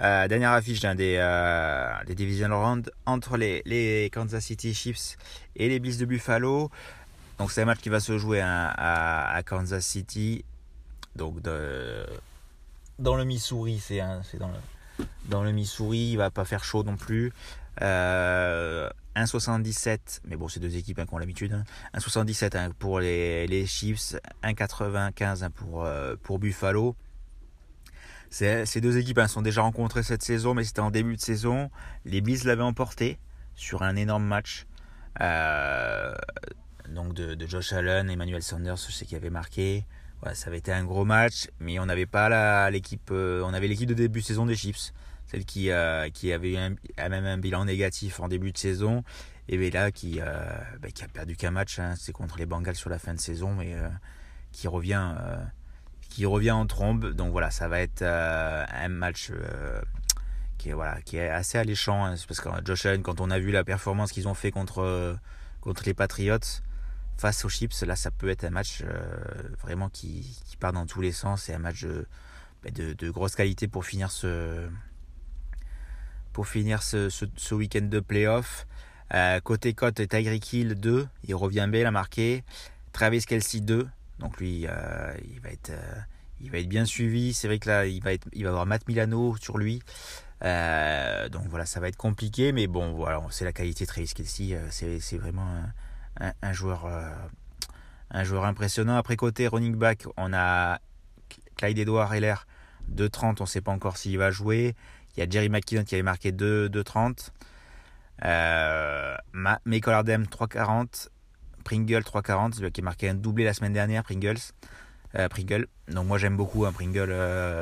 euh, dernière affiche d'un des, euh, des division round entre les, les, Kansas City Chiefs et les Bills de Buffalo. Donc c'est un match qui va se jouer hein, à, à, Kansas City, donc de, dans le Missouri, c'est hein, dans le dans le Missouri, il va pas faire chaud non plus. Euh, 1,77, mais bon, c'est deux équipes hein, qui ont l'habitude. Hein. 1,77 hein, pour les, les Chiefs, 1,95 hein, pour, euh, pour Buffalo. Ces deux équipes sont déjà rencontrées cette saison, mais c'était en début de saison. Les Bills l'avaient emporté sur un énorme match. Euh, donc de, de, Josh Allen, Emmanuel Sanders, je sais qui avait marqué. ça avait été un gros match, mais on n'avait pas l'équipe. Euh, on avait l'équipe de début de saison des Chiefs celle qui, euh, qui avait eu un, même un bilan négatif en début de saison, et là qui, bah, qui a perdu qu'un match, hein, c'est contre les Bengals sur la fin de saison, mais qui revient qui revient en trombe. Donc voilà, ça va être un match qui est voilà qui est assez alléchant hein, parce que Josh Allen, quand on a vu la performance qu'ils ont fait contre contre les Patriots face aux Chips, là ça peut être un match vraiment qui, qui, part dans tous les sens et un match de, bah, de, de grosse qualité pour finir ce ce, ce, week-end de playoff. Euh, côté cote, Tyreek Hill 2, il revient bien, il a marqué. Travis Kelsey 2, donc lui, euh, il, va être, euh, il va être bien suivi. C'est vrai que là, il va, être, il va avoir Matt Milano sur lui. donc voilà, ça va être compliqué, mais bon, voilà, c'est la qualité de Travis Kelsey. c'est vraiment un, joueur, impressionnant. Après côté running back, on a Clyde Edouard Heller 2-30, on ne sait pas encore s'il va jouer. Il y a Jerry McKinnon qui avait marqué 2-30. Euh, Michael Ardem 3-40. Pringle 3-40, qui a marqué un doublé la semaine dernière, Pringles. Euh, Pringle. Donc moi j'aime beaucoup un Pringle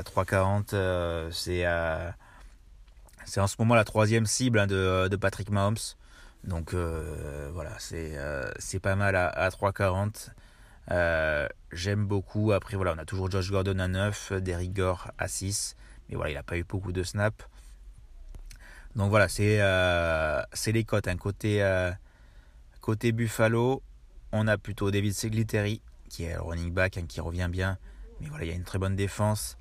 3-40. Euh, c'est c'est en ce moment la troisième cible hein, de, Patrick Mahomes. Donc voilà, c'est pas mal à, à 3-40. J'aime beaucoup. Après on a toujours Josh Gordon à 9, Derrick Gore à 6. Mais voilà, il n'a pas eu beaucoup de snaps. Donc voilà, c'est euh, les cotes. hein. Euh, côté Buffalo, on a plutôt David Segliteri, qui est running back, hein, qui revient bien. Mais voilà, il y a une très bonne défense.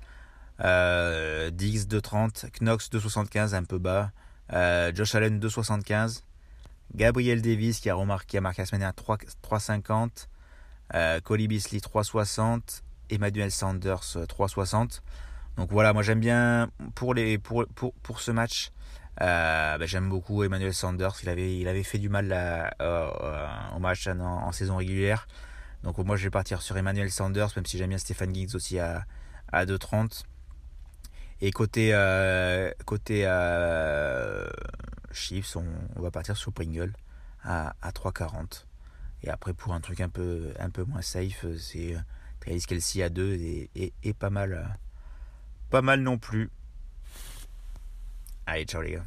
Euh, Diggs 2,30, Knox 2,75, un peu bas. Euh, Josh Allen 2,75. Gabriel Davis qui a, remarqué, a marqué la semaine dernière 3,50. Euh, Coley Beasley 3,60. Emmanuel Sanders 3,60. Donc voilà, moi j'aime bien pour ce match. Euh, bah, j'aime beaucoup Emmanuel Sanders. Il avait, il avait fait du mal euh, au match en, saison régulière. Donc moi je vais partir sur Emmanuel Sanders, même si j'aime bien Stéphane Giggs aussi à, à 2,30. Et côté, euh, côté Chiefs, on, on, va partir sur Pringle à, à 3,40. Et après pour un truc un peu, un peu moins safe, c'est Travis Kelsey à 2 et, et, et pas mal pas mal non plus. I told you.